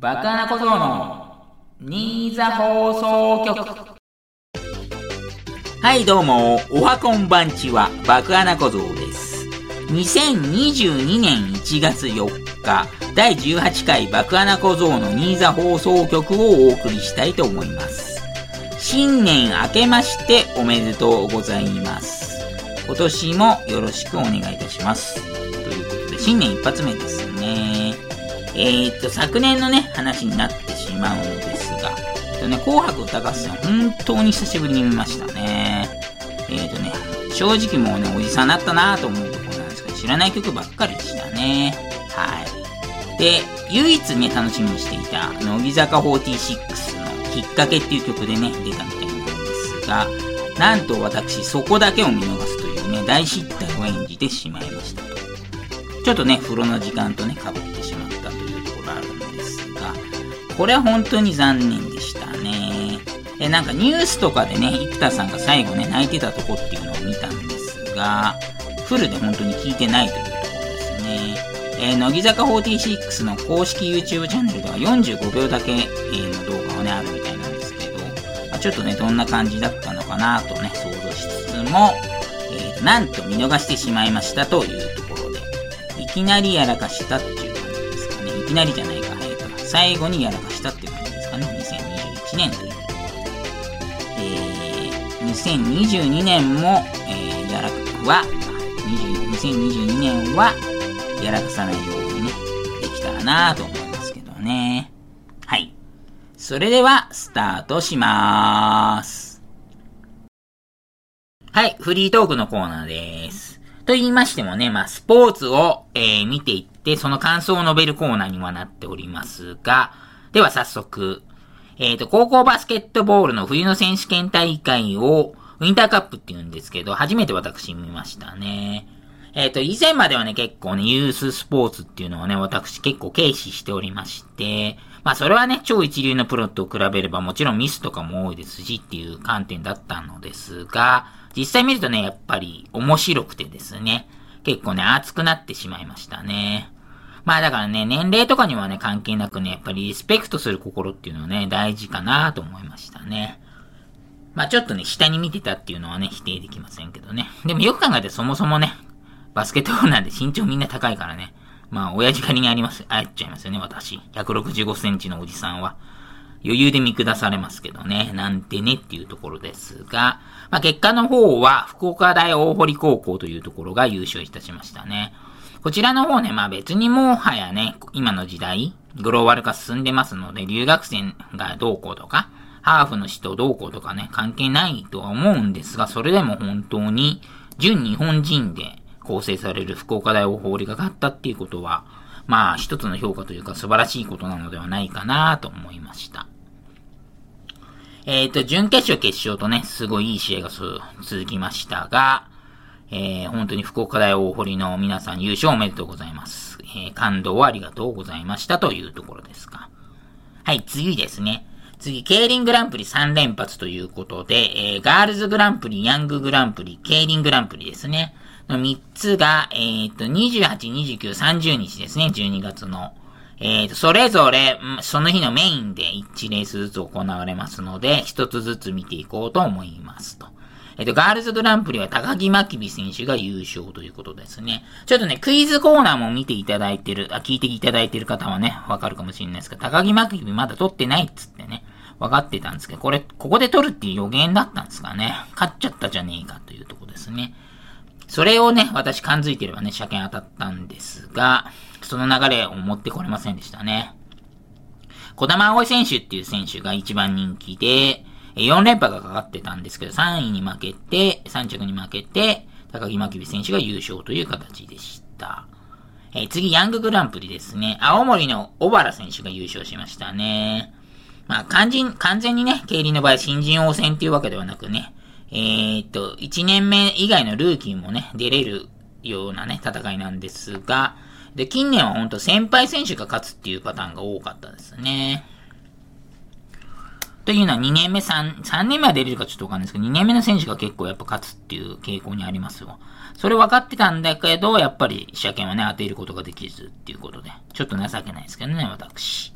バカな小僧の新座放送局。はいどうもおはこんばんちはバカな小僧です。2022年1月4日第18回爆穴小僧の新座放送局をお送りしたいと思います。新年明けましておめでとうございます。今年もよろしくお願いいたします。ということで新年一発目ですえー、っと、昨年のね、話になってしまうのですが、えっとね、紅白歌合戦、本当に久しぶりに見ましたね。えー、っとね、正直もうね、おじさんになったなと思うところなんですけど、知らない曲ばっかりでしたね。はい。で、唯一ね、楽しみにしていた、乃木坂46のきっかけっていう曲でね、出たみたいなんですが、なんと私、そこだけを見逃すというね、大失態を演じてしまいましたと。ちょっとね、風呂の時間とね、被ってこれは本当に残念でしたね。で、なんかニュースとかでね、生田さんが最後ね、泣いてたとこっていうのを見たんですが、フルで本当に聞いてないというところですね。えー、乃木坂46の公式 YouTube チャンネルでは45秒だけ、えー、の動画がね、あるみたいなんですけど、まあ、ちょっとね、どんな感じだったのかなとね、想像しつつも、えー、なんと見逃してしまいましたというところで、いきなりやらかしたっていう感じですかね。いきなりじゃないか、えっ、と、最後にやらかした年という。えー、2022年も、えー、やらかは、2022年は、やらかさないようにね、できたらなと思いますけどね。はい。それでは、スタートしまーす。はい、フリートークのコーナーです。と言いましてもね、まあ、スポーツを、えー、見ていって、その感想を述べるコーナーにはなっておりますが、では早速、えっ、ー、と、高校バスケットボールの冬の選手権大会を、ウィンターカップって言うんですけど、初めて私見ましたね。えっ、ー、と、以前まではね、結構ね、ユーススポーツっていうのはね、私結構軽視しておりまして、まあそれはね、超一流のプロと比べればもちろんミスとかも多いですしっていう観点だったのですが、実際見るとね、やっぱり面白くてですね、結構ね、熱くなってしまいましたね。まあだからね、年齢とかにはね、関係なくね、やっぱりリスペクトする心っていうのはね、大事かなと思いましたね。まあちょっとね、下に見てたっていうのはね、否定できませんけどね。でもよく考えてそもそもね、バスケットボールなんで身長みんな高いからね。まあ、親父狩りにあります、あっちゃいますよね、私。165センチのおじさんは。余裕で見下されますけどね。なんてねっていうところですが、まあ、結果の方は、福岡大大堀高校というところが優勝いたしましたね。こちらの方ね、まあ別にもはやね、今の時代、グローバル化進んでますので、留学生がどうこうとか、ハーフの人どうこうとかね、関係ないとは思うんですが、それでも本当に、純日本人で構成される福岡大大堀が勝ったっていうことは、まあ一つの評価というか素晴らしいことなのではないかなと思いました。えっ、ー、と、準決勝決勝とね、すごいいい試合が続きましたが、えー、本当に福岡大大堀の皆さん優勝おめでとうございます。えー、感動をありがとうございましたというところですか。はい、次ですね。次、競輪グランプリ3連発ということで、えー、ガールズグランプリ、ヤンググランプリ、競輪グランプリですね。の3つが、えっ、と、28、29、30日ですね、12月の。えっ、と、それぞれ、その日のメインで1レースずつ行われますので、1つずつ見ていこうと思いますと。えっ、と、ガールズグランプリは高木真希選手が優勝ということですね。ちょっとね、クイズコーナーも見ていただいてる、あ、聞いていただいてる方はね、わかるかもしれないですが、高木真希まだ取ってないっつってね、分かってたんですけど、これ、ここで取るっていう予言だったんですかね。勝っちゃったじゃねえかというとこですね。それをね、私感づいてればね、車検当たったんですが、その流れを持ってこれませんでしたね。小玉葵選手っていう選手が一番人気で、4連覇がかかってたんですけど、3位に負けて、3着に負けて、高木真希選手が優勝という形でした。えー、次、ヤンググランプリですね。青森の小原選手が優勝しましたね。まあ、完全、完全にね、競輪の場合、新人王戦っていうわけではなくね、えー、っと、1年目以外のルーキーもね、出れるようなね、戦いなんですが、で、近年はほんと先輩選手が勝つっていうパターンが多かったですね。というのは2年目、3、3年目は出れるかちょっとわかんないですけど、2年目の選手が結構やっぱ勝つっていう傾向にありますよ。それ分かってたんだけど、やっぱり車検はね、当てることができずっていうことで、ちょっと情けないですけどね、私。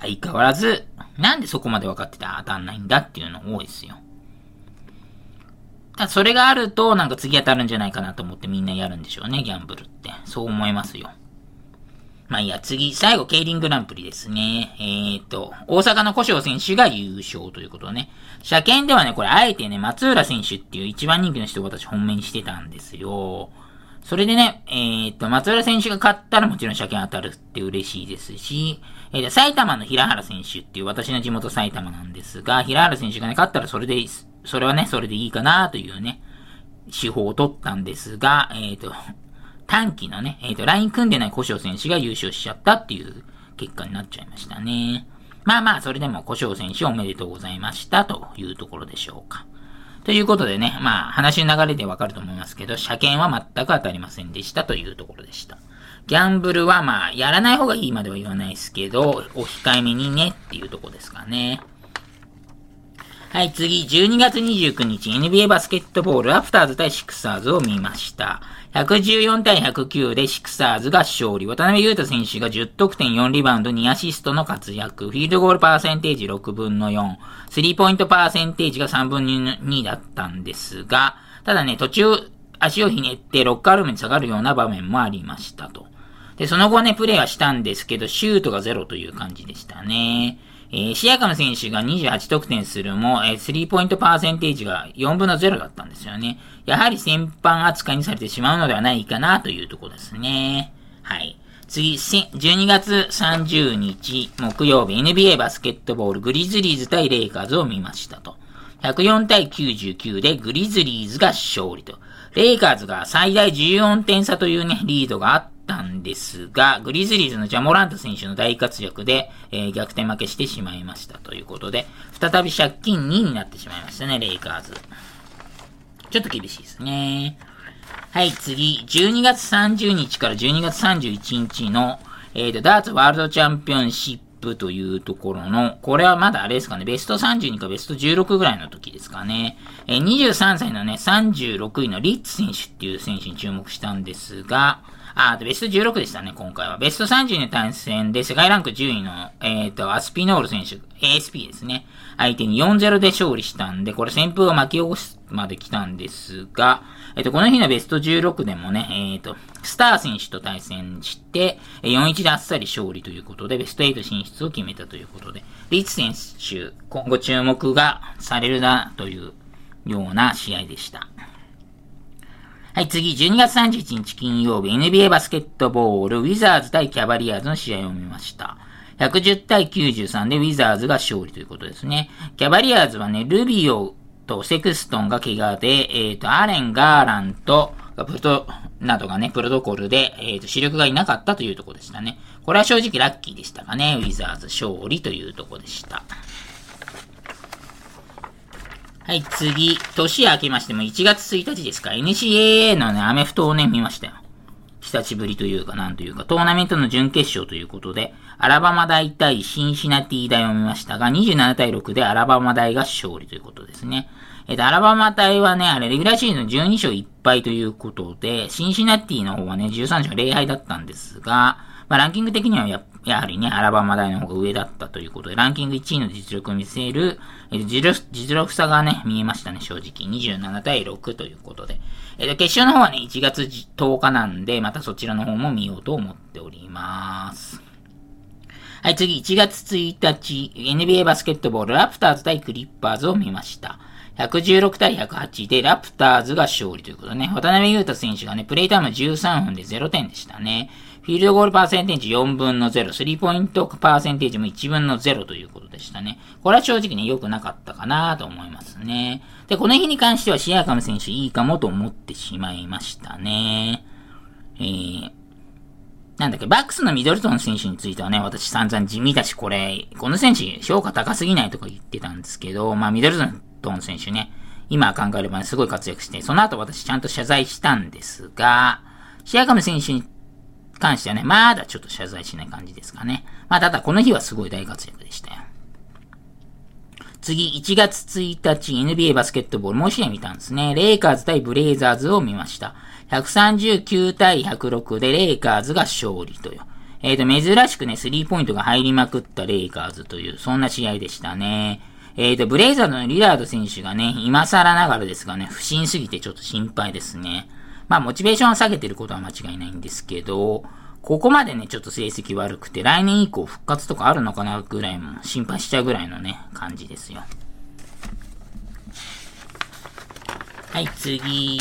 相変わらず、なんでそこまで分かってた当たんないんだっていうの多いですよ。だそれがあると、なんか次当たるんじゃないかなと思ってみんなやるんでしょうね、ギャンブルって。そう思いますよ。まあいいや、次、最後、ケイリングランプリですね。えーと、大阪の古生選手が優勝ということね。車検ではね、これあえてね、松浦選手っていう一番人気の人を私本命にしてたんですよ。それでね、えー、っと、松浦選手が勝ったらもちろん車検当たるって嬉しいですし、えー、埼玉の平原選手っていう私の地元埼玉なんですが、平原選手がね、勝ったらそれでいい。それはね、それでいいかなというね、手法を取ったんですが、えー、と、短期のね、えっ、と、ライン組んでない古生選手が優勝しちゃったっていう結果になっちゃいましたね。まあまあ、それでも古生選手おめでとうございましたというところでしょうか。ということでね、まあ、話の流れでわかると思いますけど、車検は全く当たりませんでしたというところでした。ギャンブルはまあ、やらない方がいいまでは言わないですけど、お控えめにねっていうとこですかね。はい、次、12月29日、NBA バスケットボール、ラプターズ対シクサーズを見ました。114対109でシクサーズが勝利。渡辺裕太選手が10得点4リバウンド2アシストの活躍。フィールドゴールパーセンテージ6分の4。スリーポイントパーセンテージが3分の2だったんですが、ただね、途中足をひねってロッカールームに下がるような場面もありましたと。で、その後ね、プレイはしたんですけど、シュートがゼロという感じでしたね。えー、シアカム選手が28得点するも、えー、スリーポイントパーセンテージが4分の0だったんですよね。やはり先般扱いにされてしまうのではないかなというところですね。はい。次、12月30日木曜日 NBA バスケットボールグリズリーズ対レイカーズを見ましたと。104対99でグリズリーズが勝利と。レイカーズが最大14点差というね、リードがあったんですが、グリズリーズのジャモラント選手の大活躍で、えー、逆転負けしてしまいましたということで、再び借金2になってしまいましたね、レイカーズ。ちょっと厳しいですね。はい、次、12月30日から12月31日の、えーと、ダーツワールドチャンピオンシップというところの、これはまだあれですかね、ベスト32かベスト16ぐらいの時ですかね。えー、23歳のね、36位のリッツ選手っていう選手に注目したんですが、あ、ベスト16でしたね、今回は。ベスト30の対戦で世界ランク10位の、えっ、ー、と、アスピノール選手、ASP ですね。相手に4-0で勝利したんで、これ旋風が巻き起こすまで来たんですが、えっ、ー、と、この日のベスト16でもね、えっ、ー、と、スター選手と対戦して、4-1であっさり勝利ということで、ベスト8進出を決めたということで、リッツ選手、今後注目がされるな、というような試合でした。はい、次、12月31日金曜日、NBA バスケットボール、ウィザーズ対キャバリアーズの試合を見ました。110対93でウィザーズが勝利ということですね。キャバリアーズはね、ルビオとセクストンが怪我で、え、ー、と、アレン、ガーラント、プト、などがね、プロトコルで、え、ー、と、主力がいなかったというところでしたね。これは正直ラッキーでしたかね。ウィザーズ勝利というところでした。はい、次。年明けましても1月1日ですか。NCAA のね、アメフトをね、見ましたよ。久しぶりというか、なんというか、トーナメントの準決勝ということで、アラバマ大対シンシナティ大を見ましたが、27対6でアラバマ大が勝利ということですね。えっ、と、アラバマ大はね、あれ、レギュラーシーズン12勝1敗ということで、シンシナティの方はね、13勝0敗だったんですが、まあ、ランキング的にはやっやはりね、アラバマ大の方が上だったということで、ランキング1位の実力を見せる、え、実力実力差がね、見えましたね、正直。27対6ということで。えっ、ー、と、決勝の方はね、1月10日なんで、またそちらの方も見ようと思っております。はい、次、1月1日、NBA バスケットボール、ラプターズ対クリッパーズを見ました。116対108でラプターズが勝利ということね。渡辺裕太選手がね、プレイタイム13分で0点でしたね。フィールドゴールパーセンテージ4分の0、スリーポイントパーセンテージも1分の0ということでしたね。これは正直ね、良くなかったかなと思いますね。で、この日に関してはシアカム選手いいかもと思ってしまいましたね。えー、なんだっけ、バックスのミドルトン選手についてはね、私散々地味だし、これ、この選手評価高すぎないとか言ってたんですけど、まあミドルトン選手ね、今考えればね、すごい活躍して、その後私ちゃんと謝罪したんですが、シアカム選手に関してはね、まだちょっと謝罪しない感じですかね。まあ、ただこの日はすごい大活躍でしたよ。次、1月1日 NBA バスケットボール、もう試合見たんですね。レイカーズ対ブレイザーズを見ました。139対106でレイカーズが勝利とよ。えっ、ー、と、珍しくね、スリーポイントが入りまくったレイカーズという、そんな試合でしたね。えっ、ー、と、ブレイザードのリラード選手がね、今更ながらですがね、不審すぎてちょっと心配ですね。まあ、モチベーションを下げてることは間違いないんですけど、ここまでね、ちょっと成績悪くて、来年以降復活とかあるのかなぐらいも心配しちゃうぐらいのね、感じですよ。はい、次。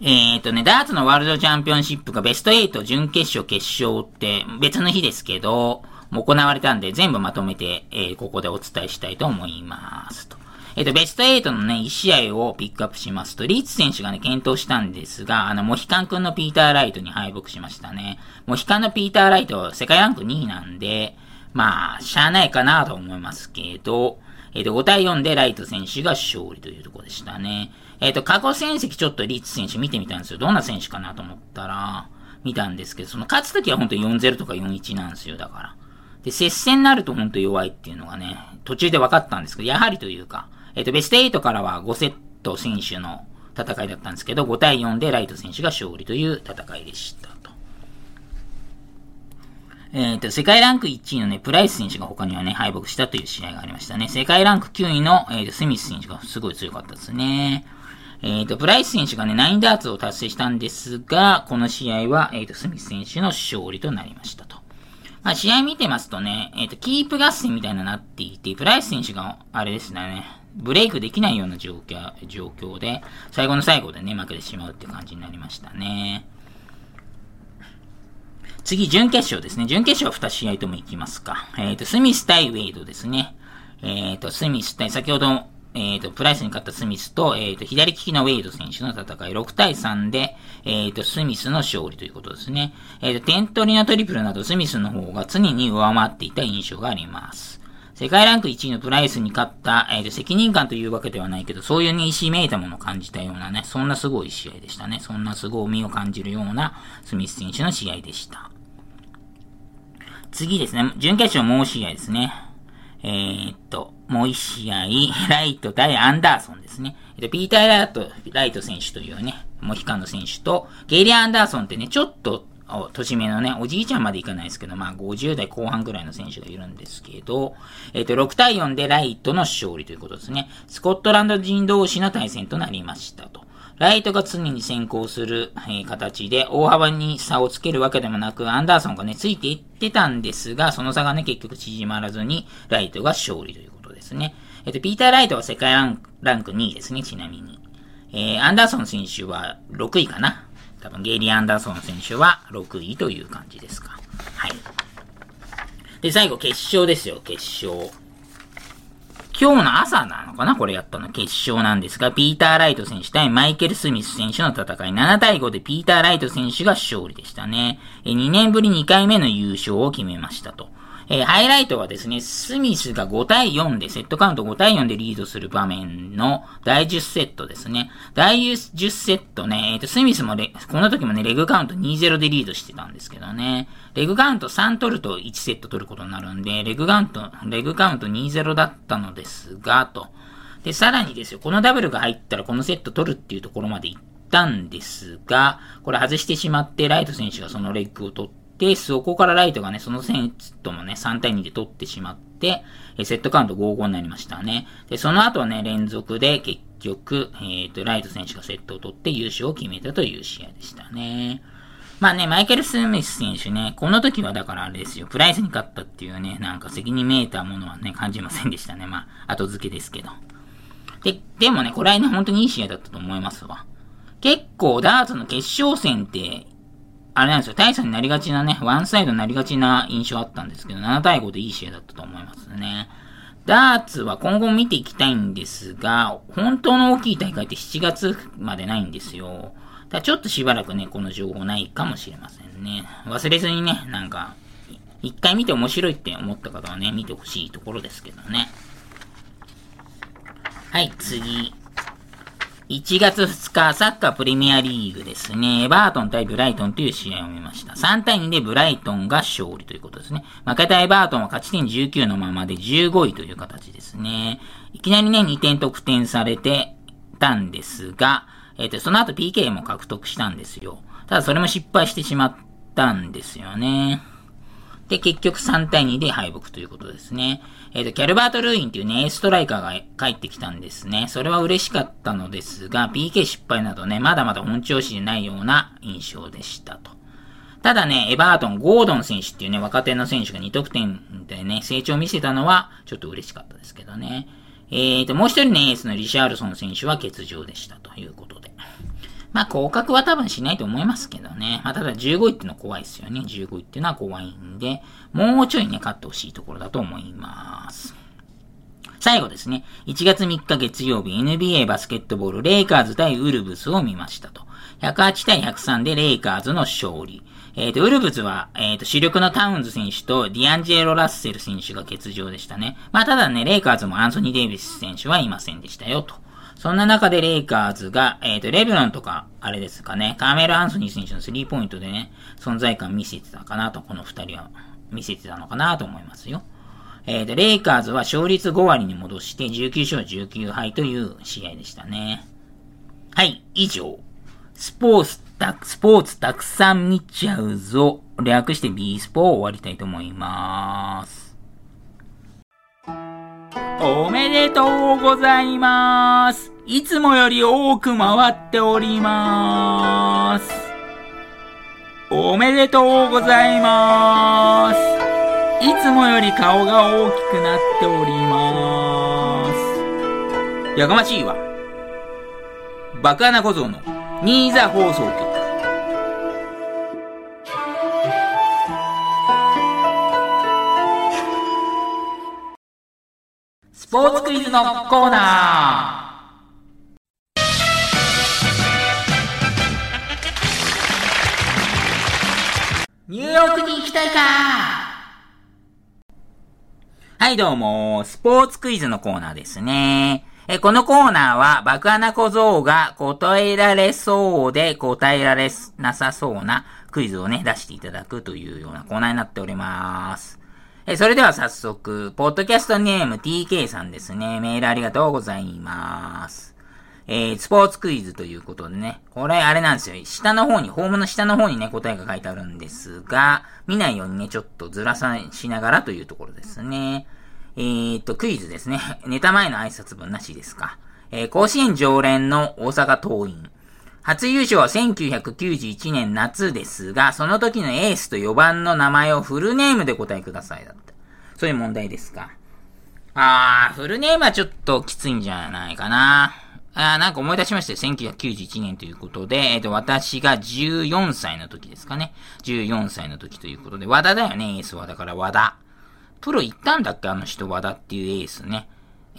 えっ、ー、とね、ダーツのワールドチャンピオンシップがベスト8準決勝決勝って別の日ですけど、もう行われたんで全部まとめて、えー、ここでお伝えしたいと思いますと。えっ、ー、と、ベスト8のね、1試合をピックアップしますと、リーツ選手がね、検討したんですが、あの、モヒカン君のピーター・ライトに敗北しましたね。モヒカンのピーター・ライトは、世界ランク2位なんで、まあ、しゃあないかなと思いますけど、えっ、ー、と、5対4でライト選手が勝利というところでしたね。えっ、ー、と、過去戦績ちょっとリッツ選手見てみたんですよ。どんな選手かなと思ったら、見たんですけど、その勝つときは本当に4-0とか4-1なんですよ、だから。で、接戦になると本当弱いっていうのがね、途中で分かったんですけど、やはりというか、えっ、ー、と、ベスト8からは5セット選手の戦いだったんですけど、5対4でライト選手が勝利という戦いでしたと。えっ、ー、と、世界ランク1位のね、プライス選手が他にはね、敗北したという試合がありましたね。世界ランク9位の、えーと、スミス選手がすごい強かったですね。えっ、ー、と、プライス選手がね、9ダーツを達成したんですが、この試合は、えっ、ー、と、スミス選手の勝利となりましたと。まあ、試合見てますとね、えっ、ー、と、キープ合戦みたいになっていて、プライス選手が、あれですね、ブレイクできないような状況、状況で、最後の最後でね、負けてしまうっていう感じになりましたね。次、準決勝ですね。準決勝2試合とも行きますか。えっ、ー、と、スミス対ウェイドですね。えっ、ー、と、スミス対、先ほど、えっ、ー、と、プライスに勝ったスミスと、えっ、と、左利きのウェイド選手の戦い、6対3で、えっ、と、スミスの勝利ということですね。えっ、と、点取りのトリプルなど、スミスの方が常に上回っていた印象があります。世界ランク1位のプライスに勝った、えっー、責任感というわけではないけど、そういうにしめいたものを感じたようなね、そんなすごい試合でしたね。そんな凄みを感じるようなスミス選手の試合でした。次ですね。準決勝もう試合ですね。えー、っと、もう一試合、ライト対アンダーソンですね。えっと、ピーター・ライト、ライト選手というね、モヒカンの選手と、ゲイリア・アンダーソンってね、ちょっと、年目のね、おじいちゃんまでいかないですけど、まあ50代後半ぐらいの選手がいるんですけど、えっ、と、6対4でライトの勝利ということですね。スコットランド人同士の対戦となりましたと。ライトが常に先行する、えー、形で大幅に差をつけるわけでもなく、アンダーソンがね、ついていってたんですが、その差がね、結局縮まらずに、ライトが勝利ということですね。えっ、と、ピーター・ライトは世界ランランク2位ですね、ちなみに。えー、アンダーソン選手は6位かな。多分、ゲイリー・アンダーソン選手は6位という感じですか。はい。で、最後、決勝ですよ、決勝。今日の朝なのかな？これやったの決勝なんですが、ピーター・ライト選手対マイケル・スミス選手の戦い、7対5でピーター・ライト選手が勝利でしたね。2年ぶり2回目の優勝を決めましたと。えー、ハイライトはですね、スミスが5対4で、セットカウント5対4でリードする場面の第10セットですね。第10セットね、えっ、ー、と、スミスもレ、この時もね、レグカウント2-0でリードしてたんですけどね。レグカウント3取ると1セット取ることになるんで、レグカウント、レグカウント2-0だったのですが、と。で、さらにですよ、このダブルが入ったらこのセット取るっていうところまで行ったんですが、これ外してしまって、ライト選手がそのレッグを取って、で、そこからライトがね、そのセットもね、3対2で取ってしまって、えセットカウント5-5になりましたね。で、その後はね、連続で結局、えっ、ー、と、ライト選手がセットを取って優勝を決めたという試合でしたね。まあね、マイケル・スミス選手ね、この時はだからあれですよ、プライスに勝ったっていうね、なんか責任めいたものはね、感じませんでしたね。まあ、後付けですけど。で、でもね、これはね、本当にいい試合だったと思いますわ。結構、ダーツの決勝戦って、あれなんですよ、大差になりがちなね、ワンサイドになりがちな印象あったんですけど、7対5でいい試合だったと思いますね。ダーツは今後見ていきたいんですが、本当の大きい大会って7月までないんですよ。だちょっとしばらくね、この情報ないかもしれませんね。忘れずにね、なんか、一回見て面白いって思った方はね、見てほしいところですけどね。はい、次。1月2日、サッカープレミアリーグですね。エバートン対ブライトンという試合を見ました。3対2でブライトンが勝利ということですね。負けたエバートンは勝ち点19のままで15位という形ですね。いきなりね、2点得点されてたんですが、えっ、ー、と、その後 PK も獲得したんですよ。ただそれも失敗してしまったんですよね。で、結局3対2で敗北ということですね。えっ、ー、と、キャルバート・ルーインっていうね、エーストライカーが帰ってきたんですね。それは嬉しかったのですが、PK 失敗などね、まだまだ本調子でないような印象でしたと。ただね、エバートン、ゴードン選手っていうね、若手の選手が2得点でね、成長を見せたのは、ちょっと嬉しかったですけどね。えーと、もう一人ね、エースのリシャールソン選手は欠場でしたということで。まあ、降格は多分しないと思いますけどね。まあ、ただ15位ってのは怖いですよね。15位っていうのは怖いんで、もうちょいね、勝ってほしいところだと思います。最後ですね。1月3日月曜日、NBA バスケットボール、レイカーズ対ウルブスを見ましたと。108対103でレイカーズの勝利。えっ、ー、と、ウルブズは、えっ、ー、と、主力のタウンズ選手とディアンジェロ・ラッセル選手が欠場でしたね。まあ、ただね、レイカーズもアンソニー・デイビス選手はいませんでしたよ、と。そんな中でレイカーズが、えっ、ー、と、レブロンとか、あれですかね、カーメル・アンソニー選手のスリーポイントでね、存在感見せてたかなと、この二人は見せてたのかなと思いますよ。えっ、ー、と、レイカーズは勝率5割に戻して19勝19敗という試合でしたね。はい、以上。スポーツた、スポーツたくさん見ちゃうぞ。略して B スポを終わりたいと思います。おめでとうございます。いつもより多く回っております。おめでとうございます。いつもより顔が大きくなっております。やかましいわ。バカな小僧の新座放送局。ポーツクイズのコーナーニューヨークに行きたいかはいどうも、スポーツクイズのコーナーですね。え、このコーナーは、爆穴小僧が答えられそうで答えられなさそうなクイズをね、出していただくというようなコーナーになっております。えそれでは早速、ポッドキャストネーム TK さんですね。メールありがとうございます。えー、スポーツクイズということでね。これあれなんですよ。下の方に、ホームの下の方にね、答えが書いてあるんですが、見ないようにね、ちょっとずらさしながらというところですね。えー、っと、クイズですね。ネタ前の挨拶文なしですか。えー、甲子園常連の大阪桐蔭。初優勝は1991年夏ですが、その時のエースと4番の名前をフルネームで答えくださいだって。そういう問題ですか。あー、フルネームはちょっときついんじゃないかな。あー、なんか思い出しましたよ。1991年ということで、えっ、ー、と、私が14歳の時ですかね。14歳の時ということで、和田だよね、エースは。だから和田。プロ行ったんだっけあの人、和田っていうエースね。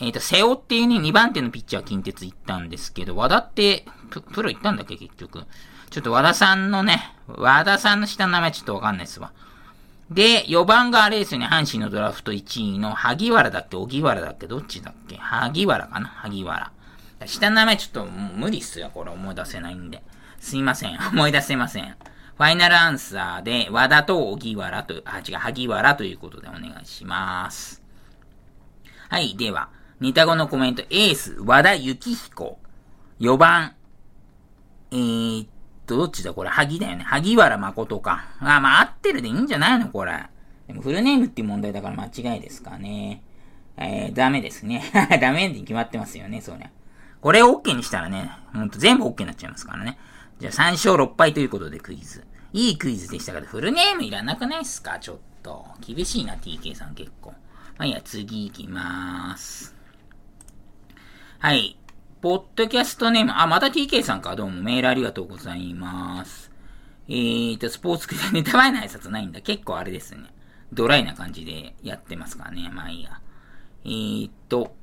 えっ、ー、と、瀬尾っていうね、2番手のピッチャー近鉄行ったんですけど、和田ってプ、プロ行ったんだっけ、結局。ちょっと和田さんのね、和田さんの下の名前ちょっとわかんないですわ。で、4番があれですよね、阪神のドラフト1位の萩原だっけ、荻原だっけ、どっちだっけ萩原かな萩原。下の名前ちょっと無理っすよ、これ思い出せないんで。すいません、思い出せません。ファイナルアンサーで、和田と荻原と、あ、違う、萩原ということでお願いします。はい、では、似た後のコメント、エース、和田幸彦。4番、えー、っと、どっちだ？これ、萩だよね。萩原誠か。あ、まあ、合ってるでいいんじゃないの？これ。でも、フルネームっていう問題だから間違いですかね。えー、ダメですね。ダメに決まってますよね、そりゃ。これを OK にしたらね、ほんと全部 OK になっちゃいますからね。じゃあ3勝6敗ということでクイズ。いいクイズでしたけど、フルネームいらなくないっすか？ちょっと。厳しいな、TK さん結構。まあいいや、次行きまーす。はい。ポッドキャストネーム、あ、また TK さんか。どうもメールありがとうございます。えーと、スポーツクイズ、ネタ前の挨拶ないんだ。結構あれですね。ドライな感じでやってますからね。まあいいや。えーと、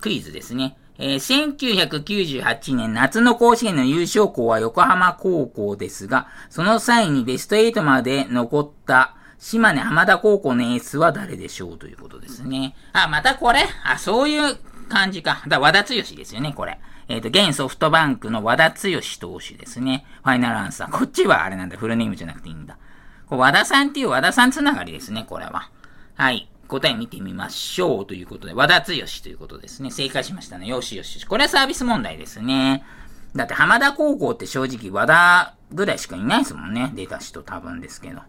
クイズですね。えー、1998年夏の甲子園の優勝校は横浜高校ですが、その際にベスト8まで残った島根浜田高校のエースは誰でしょうということですね。あ、またこれ？あ、そういう感じか。だ和田剛ですよね、これ。えっ、ー、と、現ソフトバンクの和田剛投手ですね。ファイナルアンサー。こっちはあれなんだ。フルネームじゃなくていいんだ。こ和田さんっていう和田さんつながりですね、これは。はい。答え見てみましょうということで、和田剛ということですね。正解しましたね。よしよしよし。これはサービス問題ですね。だって浜田高校って正直和田ぐらいしかいないですもんね。出た人多分ですけど。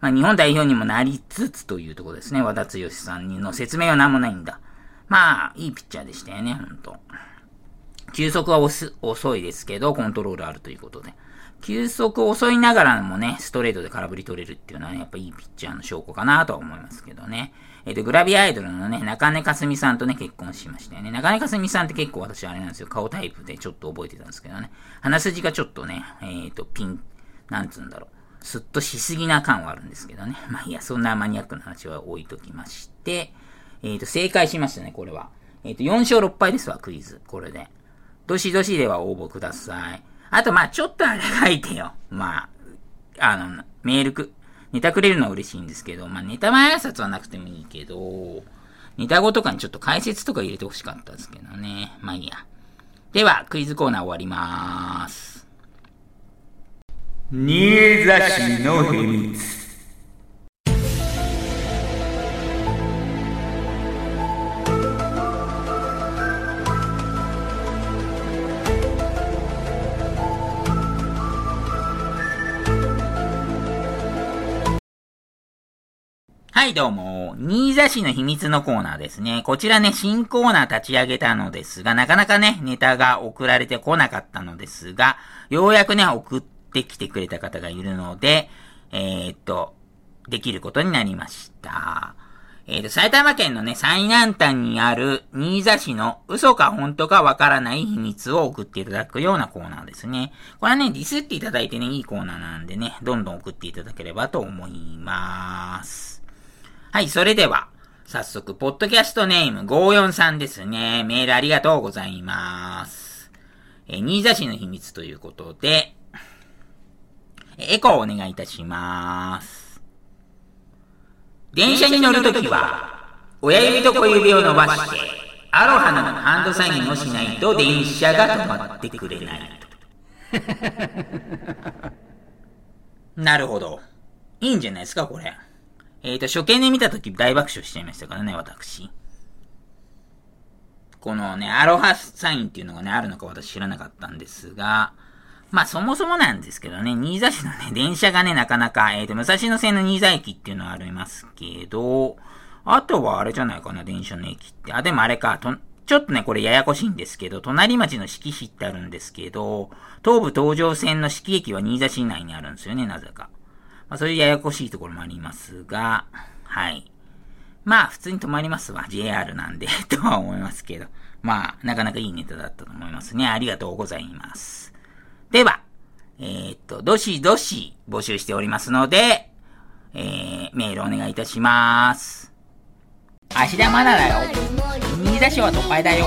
まあ、日本代表にもなりつつというところですね。和田剛さんの説明は何もないんだ。まあ、いいピッチャーでしたよね、ほんと。球速は遅いですけど、コントロールあるということで。球速遅いながらもね、ストレートで空振り取れるっていうのはね、やっぱいいピッチャーの証拠かなとは思いますけどね。えっ、ー、と、グラビアアイドルのね、中根かすみさんとね、結婚しましたよね。中根かすみさんって結構私あれなんですよ。顔タイプでちょっと覚えてたんですけどね。鼻筋がちょっとね、えっ、ー、と、ピン、なんつうんだろう。すっとしすぎな感はあるんですけどね。まあいや、そんなマニアックな話は置いときまして、えっ、ー、と、正解しましたね、これは。えっ、と、4勝6敗ですわ、クイズ。これで。どしどしでは応募ください。あと、まあちょっとあれ書いてよ。まあ、あの、メールく、ネタくれるのは嬉しいんですけど、まあネタ前挨拶はなくてもいいけど、ネタ語とかにちょっと解説とか入れてほしかったですけどね。まあいいや。では、クイズコーナー終わりまーす。新座市の秘密。はいどうも、新座市の秘密のコーナーですね。こちらね、新コーナー立ち上げたのですが、なかなかね、ネタが送られてこなかったのですが、ようやくね、送ってきてくれた方がいるので、えー、っと、できることになりました。えー、と、埼玉県のね、最南端にある新座市の嘘か本当かわからない秘密を送っていただくようなコーナーですね。これはね、ディスっていただいてね、いいコーナーなんでね、どんどん送っていただければと思います。はい、それでは、早速、ポッドキャストネーム543ですね。メールありがとうございます。え、新座市の秘密ということで、エコーお願いいたします。電車に乗るときは、親指と小指を伸ばして、アロハのハンドサインをしないと電車が止まってくれない。なるほど。いいんじゃないですか、これ。えっ、ー、と、初見で見たとき大爆笑しちゃいましたからね、私。このね、アロハサインっていうのがね、あるのか私知らなかったんですが、まあそもそもなんですけどね、新座市のね、電車がね、なかなか、えっ、ー、と、武蔵野線の新座駅っていうのはありますけど、あとはあれじゃないかな、電車の駅って。あ、でもあれか、と、ちょっとね、これややこしいんですけど、隣町の四季市ってあるんですけど、東武東上線の四季駅は新座市内にあるんですよね、なぜか。まあそういうややこしいところもありますが、はい。まあ普通に止まりますわ。JR なんで とは思いますけど。まあ、なかなかいいネタだったと思いますね。ありがとうございます。では、えー、っと、どしどし募集しておりますので、えー、メールお願いいたします。芦田愛菜だよ。新座市は都会だよ。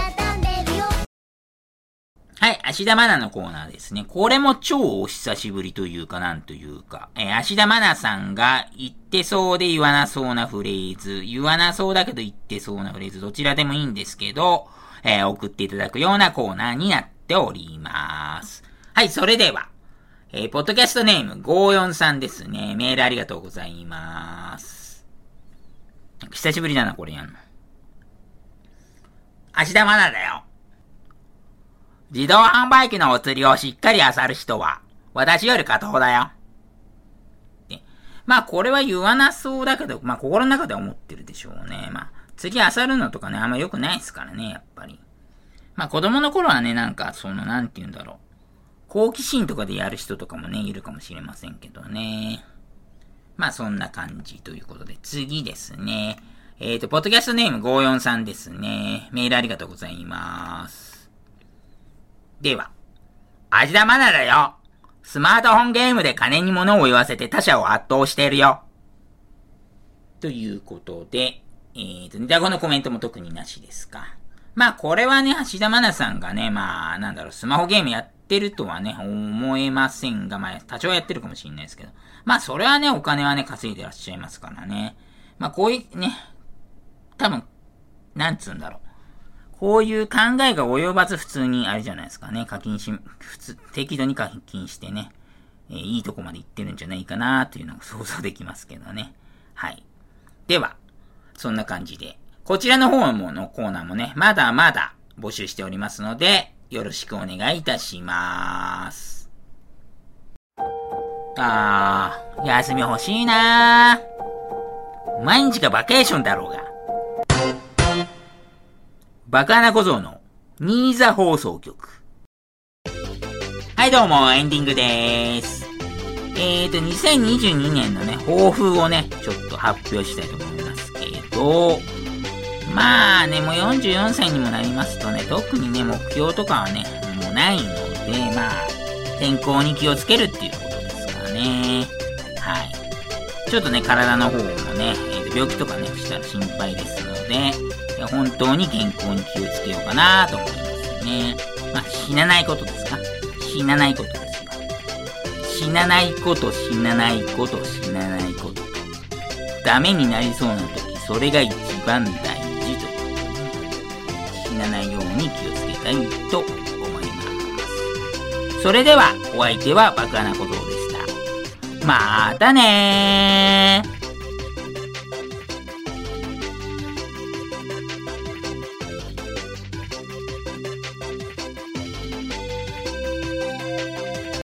はい、芦田愛菜のコーナーですね。これも超お久しぶりというか、なんというか、えー、芦田愛菜さんが言ってそうで言わなそうなフレーズ、言わなそうだけど言ってそうなフレーズ、どちらでもいいんですけど、えー、送っていただくようなコーナーになっております。はい、それでは、えー、ポッドキャストネーム543ですね。メールありがとうございます。久しぶりだな、これやんの。芦田愛菜だよ。自動販売機のお釣りをしっかり漁る人は、私より片方だよ。で、まあこれは言わなそうだけど、まあ心の中では思ってるでしょうね。まあ、釣り漁るのとかね、あんま良くないですからね、やっぱり。まあ子供の頃はね、なんか、その、なんて言うんだろう。好奇心とかでやる人とかもね、いるかもしれませんけどね。まあそんな感じということで、次ですね。えっ、ー、と、ポッドキャストネーム543ですね。メールありがとうございます。では、芦田愛菜だよ。スマートフォンゲームで金に物を言わせて他者を圧倒しているよ。ということで、えーと、ネタ後のコメントも特になしですか。まあ、これはね、橋田愛菜さんがね、まあ、なんだろう、スマホゲームやってるとはね、思えませんが、まあ、多少やってるかもしれないですけど。まあ、それはね、お金はね、稼いでらっしゃいますからね。まあ、こういうね、多分、なんつうんだろう。こういう考えが及ばず普通にあれじゃないですかね。課金し、普通、適度に課金してね、えー、いいとこまで行ってるんじゃないかなというのが想像できますけどね。はい。では、そんな感じで、こちらの方ものコーナーもね、まだまだ募集しておりますので、よろしくお願いいたします。あー、休み欲しいなー毎日がバケーションだろうが。バカな小僧の新座放送局。はいどうも、エンディングでーす。えーと、2022年のね、抱負をね、ちょっと発表したいと思いますけど、まあね、もう44歳にもなりますとね、特にね、目標とかはね、もうないので、まあ、健康に気をつけるっていうことですからね。はい。ちょっとね、体の方もね、えー、病気とかね、したら心配ですので、本当に健康に気をつけようかなと思いますね。まあ、死なないことですか？死なないことですよ。死なないこと、死なないこと、死なないこと。ダメになりそうな時、それが一番大事と、死なないように気をつけたいと思います。それでは、お相手はバカなことでした。またねー